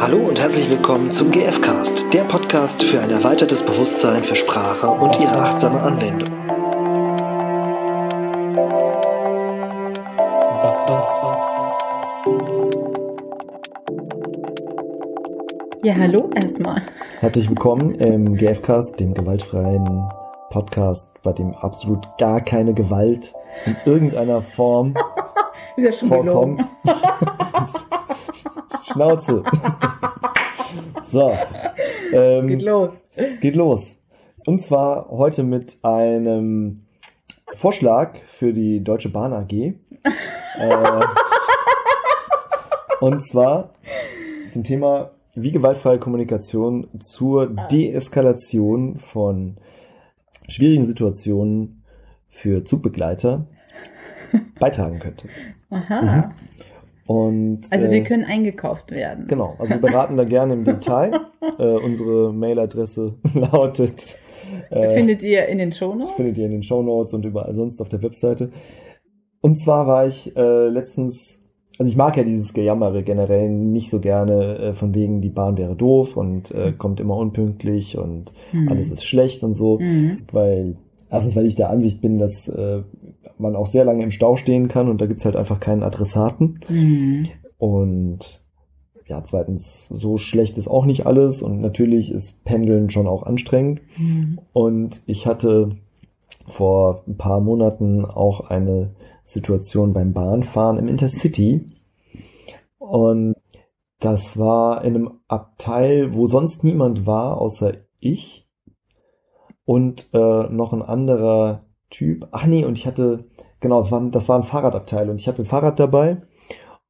Hallo und herzlich willkommen zum GFcast, der Podcast für ein erweitertes Bewusstsein für Sprache und ihre achtsame Anwendung. Ja, hallo erstmal. Herzlich willkommen im GFcast, dem gewaltfreien Podcast, bei dem absolut gar keine Gewalt in irgendeiner Form Ist ja schon vorkommt. Schnauze. so. Ähm, Geht los. Es geht los. Und zwar heute mit einem Vorschlag für die Deutsche Bahn AG. äh, und zwar zum Thema, wie gewaltfreie Kommunikation zur Deeskalation von schwierigen Situationen für Zugbegleiter beitragen könnte. Aha. Und, Also äh, wir können eingekauft werden. Genau, also wir beraten da gerne im Detail. äh, unsere Mailadresse lautet. Äh, Findet ihr in den das Shownotes? findet ihr in den Shownotes und überall sonst auf der Webseite. Und zwar war ich äh, letztens, also ich mag ja dieses Gejammere generell nicht so gerne, äh, von wegen die Bahn wäre doof und äh, kommt immer unpünktlich und Hm. alles ist schlecht und so, Mhm. weil erstens, weil ich der Ansicht bin, dass äh, man auch sehr lange im Stau stehen kann und da gibt's halt einfach keinen Adressaten. Mhm. Und ja, zweitens, so schlecht ist auch nicht alles und natürlich ist Pendeln schon auch anstrengend. Mhm. Und ich hatte vor ein paar Monaten auch eine Situation beim Bahnfahren im Intercity. Und das war in einem Abteil, wo sonst niemand war, außer ich und äh, noch ein anderer Typ. Ach nee, und ich hatte, genau, das war, das war ein Fahrradabteil und ich hatte ein Fahrrad dabei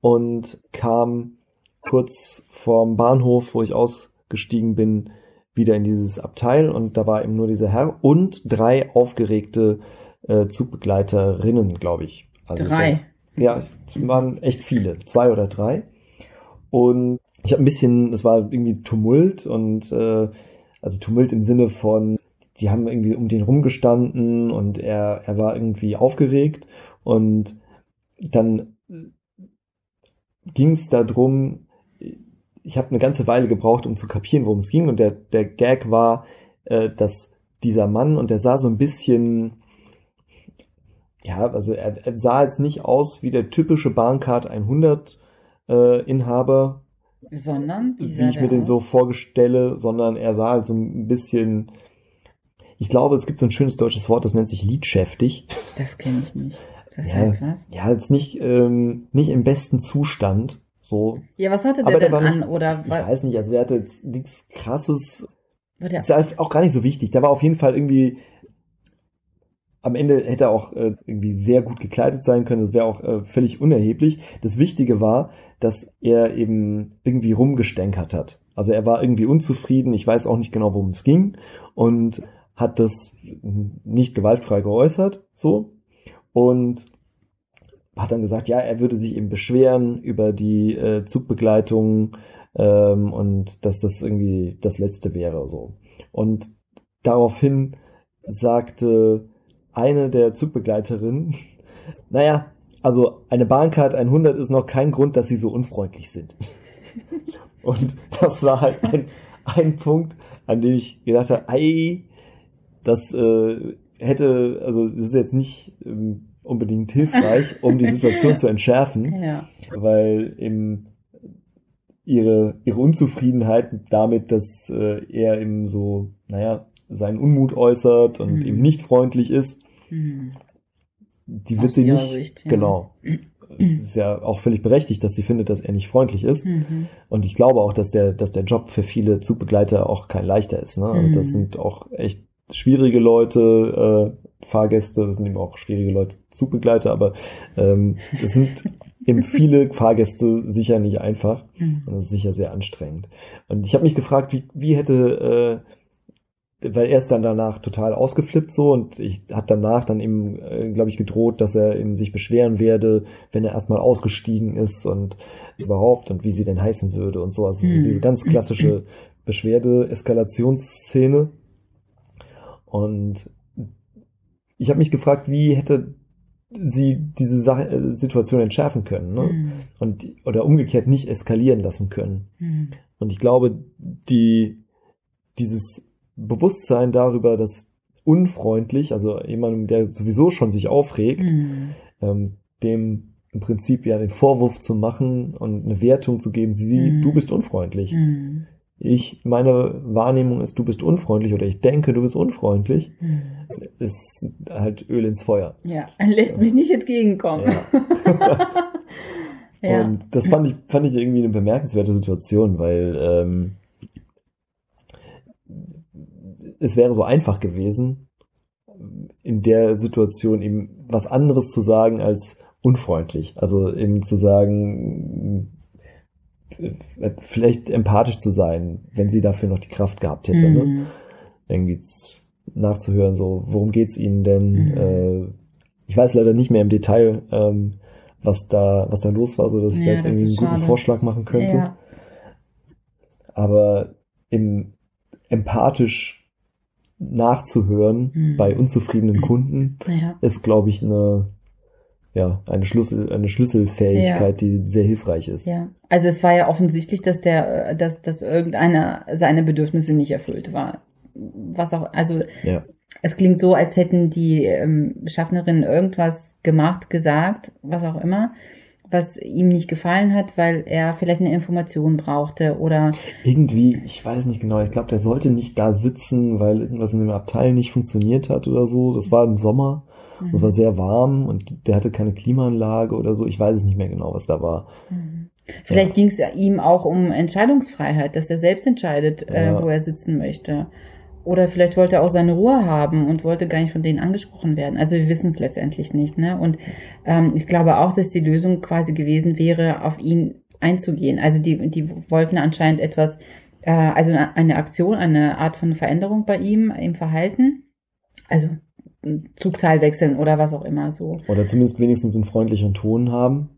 und kam kurz vorm Bahnhof, wo ich ausgestiegen bin, wieder in dieses Abteil und da war eben nur dieser Herr und drei aufgeregte äh, Zugbegleiterinnen, glaube ich. Also Drei. ja, es waren echt viele, zwei oder drei. Und ich habe ein bisschen, es war irgendwie Tumult und äh, also Tumult im Sinne von, die haben irgendwie um den rumgestanden und er, er war irgendwie aufgeregt und dann ging es darum, ich habe eine ganze Weile gebraucht, um zu kapieren, worum es ging und der, der Gag war, äh, dass dieser Mann und der sah so ein bisschen ja, also er, er sah jetzt nicht aus wie der typische Bahncard 100 äh, Inhaber, Sondern, wie, wie ich mir den aus? so vorstelle, sondern er sah halt so ein bisschen, ich glaube, es gibt so ein schönes deutsches Wort, das nennt sich liedschäftig. Das kenne ich nicht. Das Ja. heißt was? Ja, jetzt nicht, ähm, nicht im besten Zustand, so. Ja, was hatte der der denn an? nicht- Oder Ich war, weiß nicht, also er hatte jetzt nichts krasses, ist ja auch gar nicht so wichtig. Der war auf jeden Fall irgendwie, am Ende hätte er auch äh, irgendwie sehr gut gekleidet sein können. Das wäre auch äh, völlig unerheblich. Das Wichtige war, dass er eben irgendwie rumgestänkert hat. Also er war irgendwie unzufrieden. Ich weiß auch nicht genau, worum es ging und hat das nicht gewaltfrei geäußert, so. Und hat dann gesagt, ja, er würde sich eben beschweren über die äh, Zugbegleitung ähm, und dass das irgendwie das Letzte wäre, so. Und daraufhin sagte eine der Zugbegleiterinnen, naja, also eine Bahncard 100 ist noch kein Grund, dass sie so unfreundlich sind. Und das war halt ein, ein Punkt, an dem ich gedacht habe, ei, das äh, hätte, also das ist jetzt nicht ähm, unbedingt hilfreich, um die Situation zu entschärfen ja. weil eben ihre, ihre Unzufriedenheit damit, dass äh, er eben so, naja, seinen Unmut äußert und Mhm. eben nicht freundlich ist, Hm. die Aus wird sie ihrer nicht, Sicht, ja. genau. Ist ja auch völlig berechtigt, dass sie findet, dass er nicht freundlich ist. Mhm. Und ich glaube auch, dass der, dass der Job für viele Zugbegleiter auch kein leichter ist. Ne? Also Mhm. das sind auch echt schwierige Leute, äh, Fahrgäste, das sind eben auch schwierige Leute, Zugbegleiter, aber ähm, es sind eben viele Fahrgäste sicher nicht einfach Mhm. und das ist sicher sehr anstrengend. Und ich habe mich gefragt, wie, wie hätte, äh, weil er ist dann danach total ausgeflippt so und ich hat danach dann eben, äh, glaube ich, gedroht, dass er eben sich beschweren werde, wenn er erstmal ausgestiegen ist und überhaupt und wie sie denn heißen würde und so. Also so Mhm. diese ganz klassische Beschwerde-Eskalationsszene. Und ich habe mich gefragt, wie hätte sie diese Sache, äh, Situation entschärfen können, ne? Mhm. Und oder umgekehrt nicht eskalieren lassen können. Mhm. Und ich glaube, die dieses Bewusstsein darüber, dass unfreundlich, also jemandem, der sowieso schon sich aufregt, Mhm. ähm, dem im Prinzip ja den Vorwurf zu machen und eine Wertung zu geben, sie, Mhm. du bist unfreundlich. Ich, meine Wahrnehmung ist, du bist unfreundlich oder ich denke, du bist unfreundlich, Mhm. ist halt Öl ins Feuer. Ja, lässt mich nicht entgegenkommen. Ja. Ja. Und das fand ich, fand ich irgendwie eine bemerkenswerte Situation, weil ähm, es wäre so einfach gewesen, in der Situation eben was anderes zu sagen als unfreundlich. Also eben zu sagen, vielleicht empathisch zu sein, wenn sie dafür noch die Kraft gehabt hätte. Ne? Mhm. irgendwie z- nachzuhören, so, worum geht's Ihnen denn? Mhm. Äh, ich weiß leider nicht mehr im Detail, ähm, was da, was da los war, so dass ich Ja, da jetzt irgendwie einen ist guten schade. Vorschlag machen könnte. Ja. Aber im empathisch nachzuhören Mhm. bei unzufriedenen Kunden Ja. ist, glaube ich, eine, ja, eine Schlüssel, eine Schlüsselfähigkeit, die sehr hilfreich ist. Ja, also es war ja offensichtlich, dass der, dass, dass irgendeiner seine Bedürfnisse nicht erfüllt war. Was auch, also Ja. es klingt so, als hätten die ähm, Schaffnerinnen irgendwas gemacht, gesagt, was auch immer, was ihm nicht gefallen hat, weil er vielleicht eine Information brauchte oder Irgendwie, ich weiß nicht genau, ich glaube, der sollte nicht da sitzen, weil irgendwas in dem Abteil nicht funktioniert hat oder so. Das war im Sommer. Und Es war sehr warm und der hatte keine Klimaanlage oder so. Ich weiß es nicht mehr genau, was da war. Mhm. Vielleicht ging es ihm auch um Entscheidungsfreiheit, dass er selbst entscheidet, äh, Ja. wo er sitzen möchte. Oder vielleicht wollte er auch seine Ruhe haben und wollte gar nicht von denen angesprochen werden. Also wir wissen es letztendlich nicht. Ne? Und ähm, ich glaube auch, dass die Lösung quasi gewesen wäre, auf ihn einzugehen. Also die, die wollten anscheinend etwas, äh, also eine Aktion, eine Art von Veränderung bei ihm im Verhalten. Also ein Zugteil wechseln oder was auch immer so. Oder zumindest wenigstens einen freundlicheren Ton haben.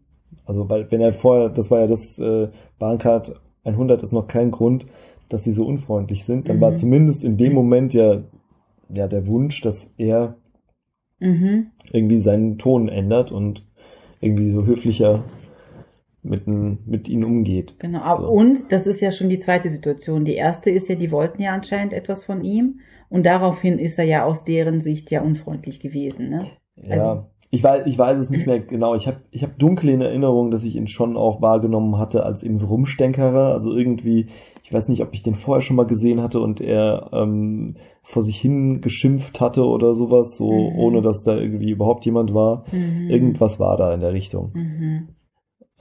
Also, weil, wenn er vorher, das war ja das, äh, Bahncard 100 ist noch kein Grund, dass sie so unfreundlich sind. Dann Mhm. war zumindest in dem Moment ja, ja der Wunsch, dass er Mhm. irgendwie seinen Ton ändert und irgendwie so höflicher mit, mit ihnen umgeht. Genau. aber- So. Und das ist ja schon die zweite Situation. Die erste ist ja, die wollten ja anscheinend etwas von ihm. Und daraufhin ist er ja aus deren Sicht ja unfreundlich gewesen. Ne? Ja, Also- ich weiß, ich weiß es nicht mehr genau. Ich habe ich hab dunkel in Erinnerung, dass ich ihn schon auch wahrgenommen hatte als eben so Rumstänkerer. Also irgendwie, ich weiß nicht, ob ich den vorher schon mal gesehen hatte und er ähm, vor sich hin geschimpft hatte oder sowas, so Mhm. ohne dass da irgendwie überhaupt jemand war. Mhm. Irgendwas war da in der Richtung. Mhm.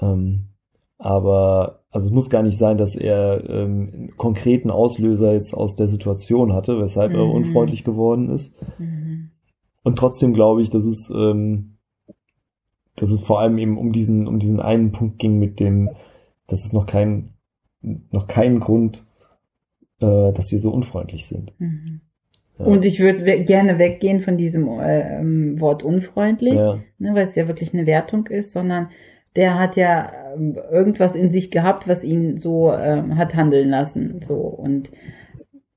Ähm, aber also es muss gar nicht sein, dass er ähm, einen konkreten Auslöser jetzt aus der Situation hatte, weshalb er Mhm. unfreundlich geworden ist. Mhm. Und trotzdem glaube ich, dass es, ähm, dass es vor allem eben um diesen, um diesen einen Punkt ging mit dem, dass es noch kein, noch keinen Grund, äh, dass sie so unfreundlich sind. Mhm. Ja. Und ich würde we gerne weggehen von diesem äh, ähm, Wort unfreundlich, ja, ne, weil es ja wirklich eine Wertung ist, sondern der hat ja irgendwas in sich gehabt, was ihn so ähm, hat handeln lassen. So und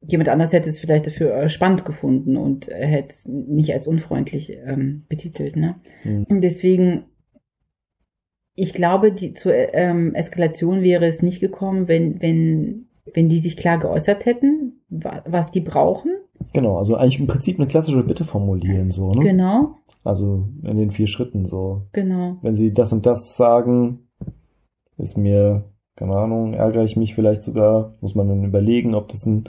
jemand anders hätte es vielleicht dafür äh, spannend gefunden und hätte es nicht als unfreundlich ähm, betitelt. Ne? hm, Und deswegen, ich glaube, die zur ähm, Eskalation wäre es nicht gekommen, wenn, wenn, wenn die sich klar geäußert hätten, wa was die brauchen. genau. Also eigentlich im Prinzip eine klassische Bitte formulieren, so, ne? Genau, Also in den vier Schritten, so. genau. Wenn sie das und das sagen, ist mir, keine Ahnung, ärgere ich mich vielleicht sogar, muss man dann überlegen, ob das eine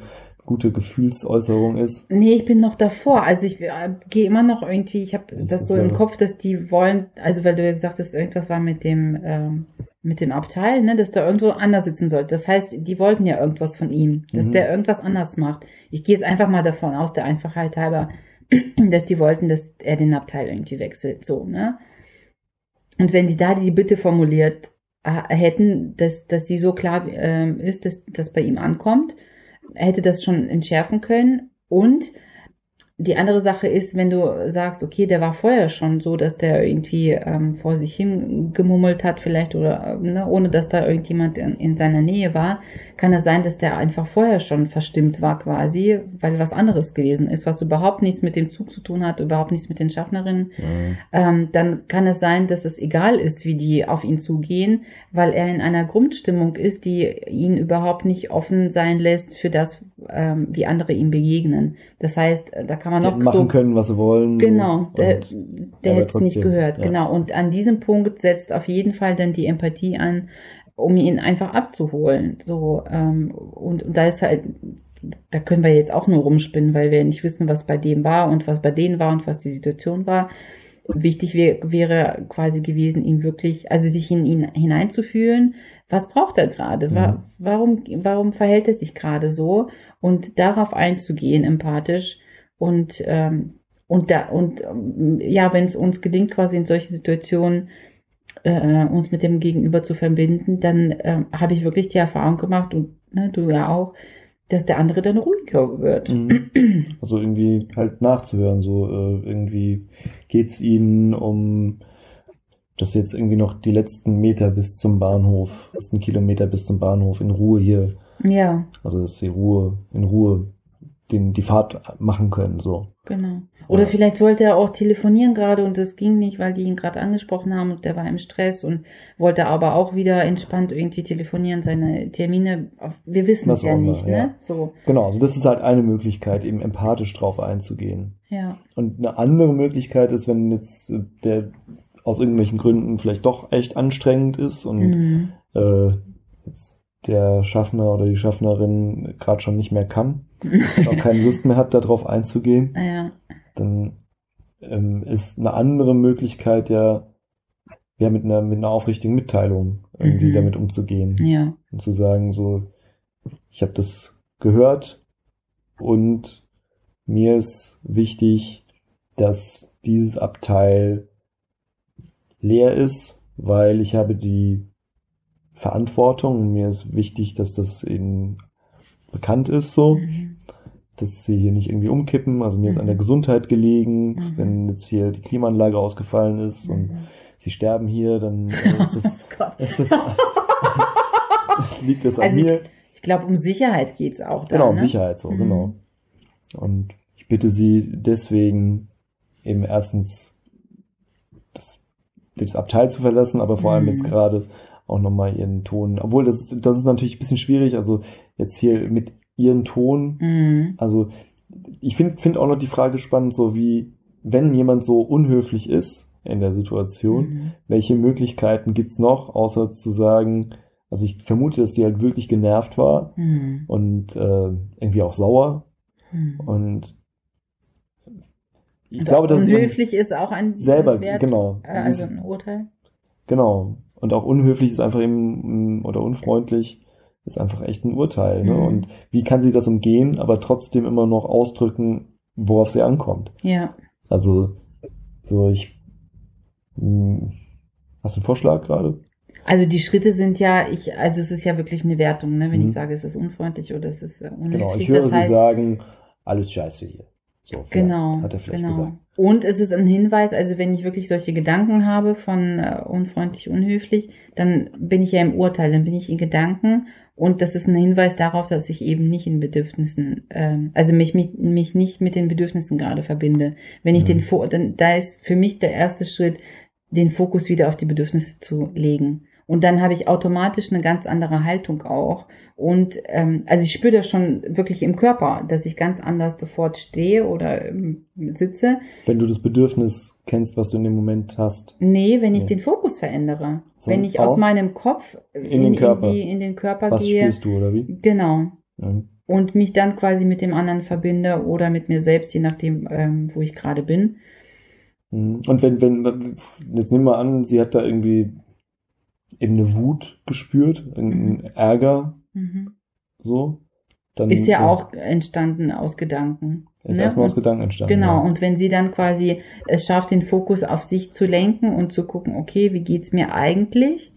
gute Gefühlsäußerung ist. Nee, ich bin noch davor. Also ich äh, gehe immer noch irgendwie, ich habe Das das so im Kopf, dass die wollen, also weil du ja gesagt hast, irgendwas war mit dem, ähm, mit dem Abteil, ne, dass da irgendwo anders sitzen sollte. Das heißt, die wollten ja irgendwas von ihm, dass Mhm. der irgendwas anders macht. Ich gehe jetzt einfach mal davon aus, der Einfachheit halber, dass die wollten, dass er den Abteil irgendwie wechselt, so, ne? Und wenn die da die Bitte formuliert hätten, dass, dass sie so klar ähm, ist, dass das bei ihm ankommt, hätte das schon entschärfen können. Und die andere Sache ist, wenn du sagst, okay, der war vorher schon so, dass der irgendwie ähm, vor sich hin gemummelt hat, vielleicht oder ne, ohne dass da irgendjemand in, in seiner Nähe war, kann es sein, dass der einfach vorher schon verstimmt war quasi, weil was anderes gewesen ist, was überhaupt nichts mit dem Zug zu tun hat, überhaupt nichts mit den Schaffnerinnen. Mhm. Ähm, dann kann es sein, dass es egal ist, wie die auf ihn zugehen, weil er in einer Grundstimmung ist, die ihn überhaupt nicht offen sein lässt für das, ähm, wie andere ihm begegnen. Das heißt, da kann man noch machen so können, was sie wollen. Genau, so. der, Und der hätte es nicht gehört, ja. genau. Und an diesem Punkt setzt auf jeden Fall dann die Empathie an, um ihn einfach abzuholen. So, ähm, und, und da ist halt, da können wir jetzt auch nur rumspinnen, weil wir nicht wissen, was bei dem war und was bei denen war und was die Situation war. Wichtig wär, wäre quasi gewesen, ihn wirklich, also sich in ihn hineinzufühlen. Was braucht er gerade? Wa Mhm. Warum, warum verhält er sich gerade so? Und darauf einzugehen, empathisch und ähm, und da und ähm, ja, wenn es uns gelingt, quasi in solchen Situationen äh, uns mit dem Gegenüber zu verbinden, dann ähm, habe ich wirklich die Erfahrung gemacht und ne, du ja auch, dass der andere dann ruhiger wird. Mhm. Also irgendwie halt nachzuhören, so äh, irgendwie geht's ihnen um das jetzt irgendwie noch die letzten Meter bis zum Bahnhof, letzten Kilometer bis zum Bahnhof in Ruhe hier, Ja, also dass sie Ruhe, in Ruhe den, die Fahrt machen können, so. genau. Oder Ja. vielleicht wollte er auch telefonieren gerade und das ging nicht, weil die ihn gerade angesprochen haben und der war im Stress und wollte aber auch wieder entspannt irgendwie telefonieren, seine Termine. Wir wissen es ja nicht, ja. ne? So, Genau, also das ist halt eine Möglichkeit, eben empathisch drauf einzugehen. ja. Und eine andere Möglichkeit ist, wenn jetzt äh, der aus irgendwelchen Gründen vielleicht doch echt anstrengend ist und Mhm. äh, jetzt der Schaffner oder die Schaffnerin gerade schon nicht mehr kann und auch keine Lust mehr hat, darauf einzugehen, Ja, dann ähm, ist eine andere Möglichkeit ja, ja mit einer, mit einer aufrichtigen Mitteilung irgendwie Mhm. damit umzugehen ja, und zu sagen so, ich habe das gehört und mir ist wichtig, dass dieses Abteil leer ist, weil ich habe die Verantwortung mir ist wichtig, dass das eben bekannt ist so, Mhm. dass sie hier nicht irgendwie umkippen, also mir ist an der Mhm. Gesundheit gelegen, Mhm. wenn jetzt hier die Klimaanlage ausgefallen ist und Mhm. sie sterben hier, dann ist das, Oh ist das, das liegt das an Also ich- mir. Ich glaube, um Sicherheit geht's auch. Da, Genau, um ne? Sicherheit so, Mhm. genau. Und ich bitte Sie deswegen eben erstens das, das Abteil zu verlassen, aber vor allem Mhm. jetzt gerade auch nochmal Ihren Ton, obwohl das, das ist natürlich ein bisschen schwierig, also jetzt hier mit Ihren Ton, Mhm. also ich finde find auch noch die Frage spannend, so wie, wenn jemand so unhöflich ist in der Situation, Mhm. welche Möglichkeiten gibt's noch, außer zu sagen, also ich vermute, dass die halt wirklich genervt war Mhm. und äh, irgendwie auch sauer Mhm. und ich glaube, dass unhöflich ist auch ein selber Wert, genau äh, also ein Urteil. genau und auch unhöflich ist einfach eben mm, oder unfreundlich ist einfach echt ein Urteil ne? Mhm. und wie kann sie das umgehen, aber trotzdem immer noch ausdrücken, worauf sie ankommt. Ja. Also so ich mh, hast du einen Vorschlag gerade? Also die Schritte sind ja, ich, also es ist ja wirklich eine Wertung, ne? wenn Mhm. ich sage, es ist unfreundlich oder es ist äh, unhöflich. Genau, ich höre das sie heißt, sagen, alles scheiße hier. So, Genau, hat er vielleicht genau. gesagt. Und es ist ein Hinweis, also wenn ich wirklich solche Gedanken habe von äh, unfreundlich, unhöflich, dann bin ich ja im Urteil, dann bin ich in Gedanken und das ist ein Hinweis darauf, dass ich eben nicht in Bedürfnissen, ähm, also mich, mich, mich nicht mit den Bedürfnissen gerade verbinde. Wenn ich Mhm. den, Fo- dann, da ist für mich der erste Schritt, den Fokus wieder auf die Bedürfnisse zu legen. Und dann habe ich automatisch eine ganz andere Haltung auch. Und ähm, also ich spüre das schon wirklich im Körper, dass ich ganz anders sofort stehe oder ähm, sitze. Wenn du das Bedürfnis kennst, was du in dem Moment hast, Nee, wenn ich den Fokus verändere. So, wenn ich aus meinem Kopf In den Körper. In, die, in den Körper was gehe. spürst du oder wie? Genau. Mhm. Und mich dann quasi mit dem anderen verbinde oder mit mir selbst, je nachdem, ähm, wo ich gerade bin. Mhm. Und wenn, wenn, jetzt nehmen wir an, sie hat da irgendwie eben eine Wut gespürt, einen Ärger, Mhm. so, dann Ist ja auch entstanden aus Gedanken. ist ne? erstmal aus Gedanken entstanden. Genau, ja. und wenn sie dann quasi es schafft, den Fokus auf sich zu lenken und zu gucken, okay, wie geht's mir eigentlich?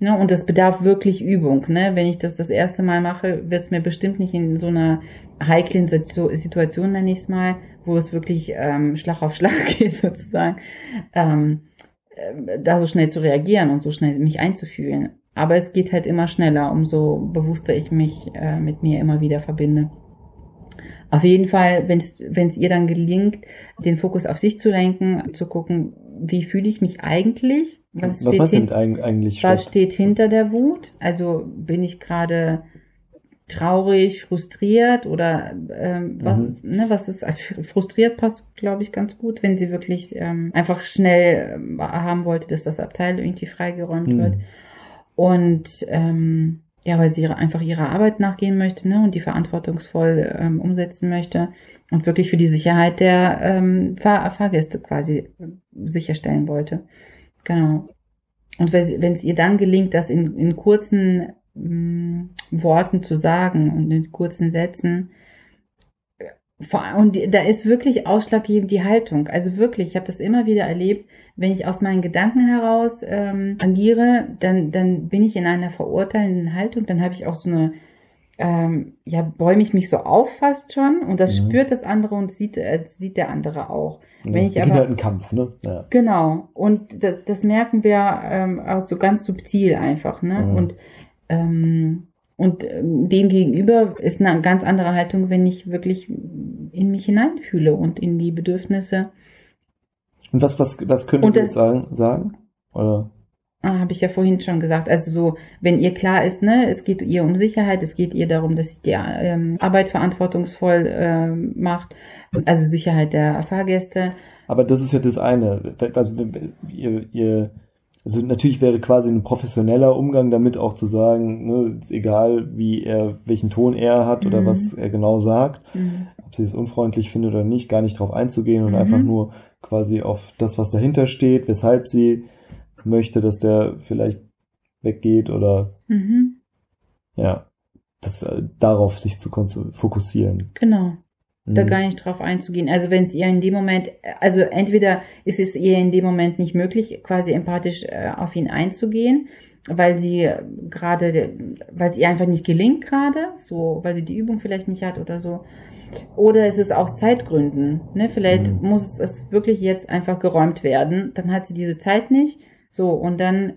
Ne, und das bedarf wirklich Übung. Ne? Wenn ich das das erste Mal mache, wird es mir bestimmt nicht in so einer heiklen Situation, nenne ich es mal, wo es wirklich ähm, Schlag auf Schlag geht sozusagen, ähm, äh, da so schnell zu reagieren und so schnell mich einzufühlen. Aber es geht halt immer schneller, umso bewusster ich mich äh, mit mir immer wieder verbinde. Auf jeden Fall, wenn es ihr dann gelingt, den Fokus auf sich zu lenken, zu gucken, wie fühle ich mich eigentlich? Was, was steht, hin eigentlich was steht hinter der Wut? Also bin ich gerade traurig, frustriert oder ähm, was, mhm. ne, was ist frustriert passt, glaube ich, ganz gut, wenn sie wirklich ähm, einfach schnell ähm, haben wollte, dass das Abteil irgendwie freigeräumt mhm. wird. Und ähm, ja, weil sie einfach ihrer Arbeit nachgehen möchte ne, und die verantwortungsvoll ähm, umsetzen möchte und wirklich für die Sicherheit der ähm, Fahr Fahrgäste quasi sicherstellen wollte. Genau. Und wenn es ihr dann gelingt, das in, in kurzen mh, mm, Worten zu sagen und in kurzen Sätzen, und da ist wirklich ausschlaggebend die Haltung. Also wirklich, ich habe das immer wieder erlebt, wenn ich aus meinen Gedanken heraus ähm, agiere, dann, dann bin ich in einer verurteilenden Haltung, dann habe ich auch so eine, ähm, ja, bäume ich mich so auf fast schon und das mhm. spürt das andere und sieht, äh, sieht der andere auch. Ja, wenn ich aber, halt ein Kampf, ne? Ja. Genau. Und das, das merken wir ähm, auch so ganz subtil einfach, ne? Mhm. Und ähm, und ähm, dem gegenüber ist eine ganz andere Haltung, wenn ich wirklich in mich hineinfühle und in die Bedürfnisse und was, was, was können Sie jetzt sagen, sagen? Oder? Ah, habe ich ja vorhin schon gesagt. Also so, wenn ihr klar ist, ne, es geht ihr um Sicherheit, es geht ihr darum, dass sie die ähm, Arbeit verantwortungsvoll ähm, macht, also Sicherheit der Fahrgäste. Aber das ist ja das eine. Also ihr, ihr also natürlich wäre quasi ein professioneller Umgang damit auch zu sagen, ne, ist egal wie er, welchen Ton er hat oder mhm. was er genau sagt, mhm. Ob sie es unfreundlich findet oder nicht, gar nicht drauf einzugehen und mhm. einfach nur quasi auf das, was dahinter steht, weshalb sie möchte, dass der vielleicht weggeht oder mhm. ja, das äh, darauf sich zu fokussieren. Genau. Da mhm. gar nicht drauf einzugehen. Also wenn es ihr in dem Moment, also entweder ist es ihr in dem Moment nicht möglich, quasi empathisch äh, auf ihn einzugehen, weil sie gerade, weil es ihr einfach nicht gelingt gerade, so, weil sie die Übung vielleicht nicht hat oder so. Oder ist es aus Zeitgründen? Ne? Vielleicht mhm. muss es wirklich jetzt einfach geräumt werden. Dann hat sie diese Zeit nicht. So, und dann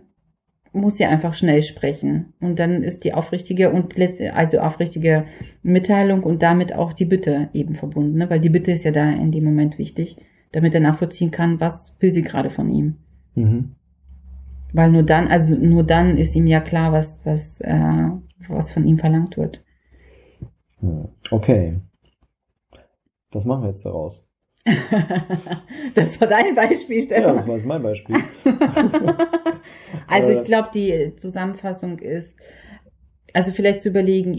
muss sie einfach schnell sprechen. Und dann ist die aufrichtige und letzte, also aufrichtige Mitteilung und damit auch die Bitte eben verbunden. Ne? Weil die Bitte ist ja da in dem Moment wichtig, damit er nachvollziehen kann, was will sie gerade von ihm. Mhm. Weil nur dann, also nur dann ist ihm ja klar, was, was, äh, was von ihm verlangt wird. Okay. Was machen wir jetzt daraus? das war dein Beispiel, Stefan. Ja, das war jetzt mein Beispiel. also ich glaube, die Zusammenfassung ist, also vielleicht zu überlegen,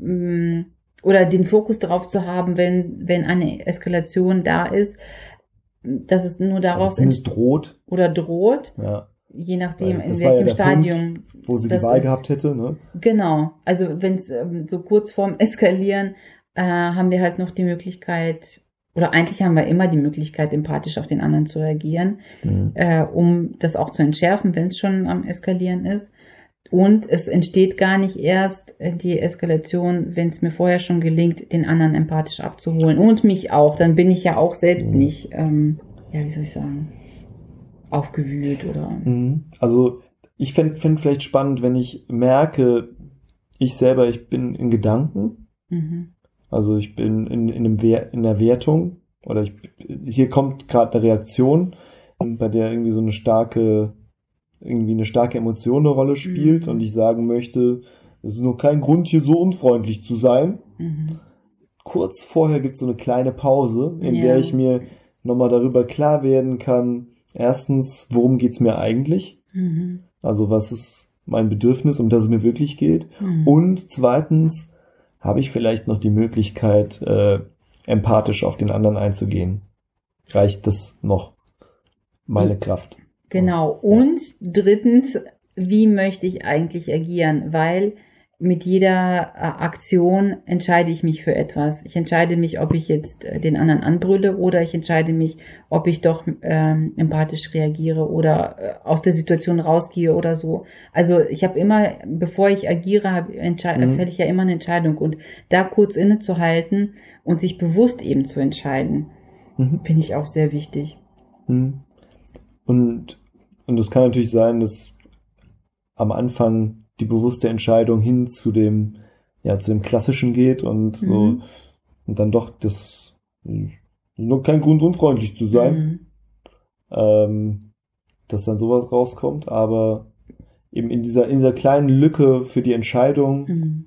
mm, oder den Fokus darauf zu haben, wenn, wenn eine Eskalation da ist, dass es nur daraus also droht. Oder droht. Ja. Je nachdem, in welchem ja Stadium. Punkt, wo sie die Wahl ist. gehabt hätte, ne? Genau. Also wenn es ähm, so kurz vorm Eskalieren äh, haben wir halt noch die Möglichkeit, oder eigentlich haben wir immer die Möglichkeit, empathisch auf den anderen zu reagieren, mhm. äh, um das auch zu entschärfen, wenn es schon am Eskalieren ist. Und es entsteht gar nicht erst äh, die Eskalation, wenn es mir vorher schon gelingt, den anderen empathisch abzuholen. Und mich auch. Dann bin ich ja auch selbst mhm. nicht, ähm, ja, wie soll ich sagen, aufgewühlt oder. Mhm. Also ich fände fänd vielleicht spannend, wenn ich merke, ich selber, ich bin in Gedanken. Mhm. Also ich bin in, in, einem Wer in der Wertung oder ich, hier kommt gerade eine Reaktion, bei der irgendwie so eine starke, irgendwie eine starke Emotion eine Rolle spielt mhm. und ich sagen möchte, es ist nur kein Grund, hier so unfreundlich zu sein. Mhm. Kurz vorher gibt es so eine kleine Pause, in ja. der ich mir nochmal darüber klar werden kann, erstens, worum geht's mir eigentlich? Mhm. Also was ist mein Bedürfnis, um das es mir wirklich geht? Mhm. Und zweitens, habe ich vielleicht noch die Möglichkeit, äh, empathisch auf den anderen einzugehen. Reicht das noch? Meine Kraft. Genau. Und drittens, wie möchte ich eigentlich agieren? Weil mit jeder äh, Aktion entscheide ich mich für etwas. Ich entscheide mich, ob ich jetzt äh, den anderen anbrülle oder ich entscheide mich, ob ich doch ähm, empathisch reagiere oder äh, aus der Situation rausgehe oder so. Also ich habe immer, bevor ich agiere, hab, Mhm. fälle ich ja immer eine Entscheidung. Und da kurz innezuhalten und sich bewusst eben zu entscheiden, Mhm. finde ich auch sehr wichtig. Mhm. Und, und es kann natürlich sein, dass am Anfang die bewusste Entscheidung hin zu dem, ja, zu dem Klassischen geht und so, Mhm. und dann doch das, nur kein Grund, unfreundlich zu sein, Mhm. ähm, dass dann sowas rauskommt, aber eben in dieser, in dieser kleinen Lücke für die Entscheidung, Mhm.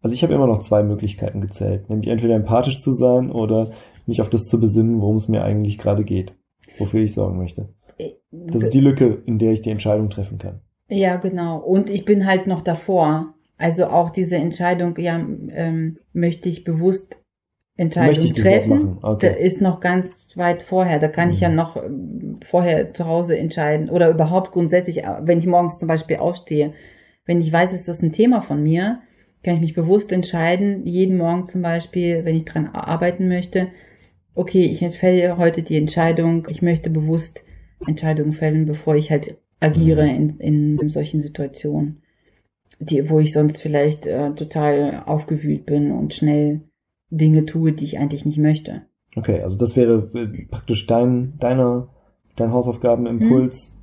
also ich habe immer noch zwei Möglichkeiten gezählt, nämlich entweder empathisch zu sein oder mich auf das zu besinnen, worum es mir eigentlich gerade geht, wofür ich sorgen möchte. Das ist die Lücke, in der ich die Entscheidung treffen kann. Ja, genau. Und ich bin halt noch davor. Also auch diese Entscheidung, ja, ähm, möchte ich bewusst Entscheidung treffen? Okay. da ist noch ganz weit vorher. Da kann ich ja Mhm. noch ähm, vorher zu Hause entscheiden oder überhaupt grundsätzlich, äh, wenn ich morgens zum Beispiel aufstehe, wenn ich weiß, es ist ein Thema von mir, kann ich mich bewusst entscheiden, jeden Morgen zum Beispiel, wenn ich dran arbeiten möchte, okay, ich fälle heute die Entscheidung, ich möchte bewusst Entscheidungen fällen, bevor ich halt agiere Mhm. in, in solchen Situationen, die, wo ich sonst vielleicht äh, total aufgewühlt bin und schnell Dinge tue, die ich eigentlich nicht möchte. Okay, also das wäre äh, praktisch dein, deiner, dein Hausaufgabenimpuls,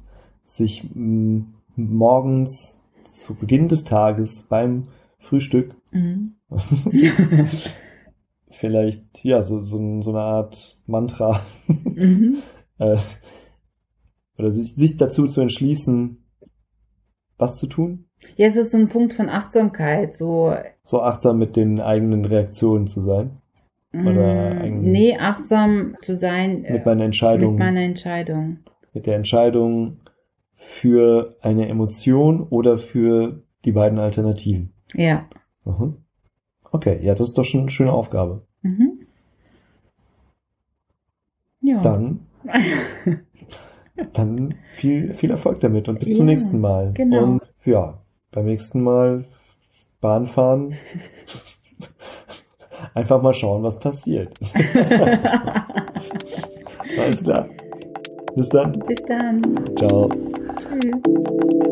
sich mh, morgens zu Beginn des Tages beim Frühstück Mhm. vielleicht, ja, so, so, so eine Art Mantra Mhm. äh, oder sich, sich dazu zu entschließen, was zu tun, Ja, es ist so ein Punkt von Achtsamkeit, so so achtsam mit den eigenen Reaktionen zu sein, Oder mm, ein- nee, achtsam zu sein äh, mit meiner Entscheidung, mit meiner Entscheidung. mit der Entscheidung für eine Emotion oder für die beiden Alternativen. Ja. Mhm. Okay, ja, das ist doch schon eine schöne Aufgabe. Mhm. Ja. Dann, dann viel, viel Erfolg damit und bis Ja, zum nächsten Mal. genau. Und ja, beim nächsten Mal Bahn fahren. Einfach mal schauen, was passiert. Alles klar. Bis dann. Bis dann. Ciao. Tschüss.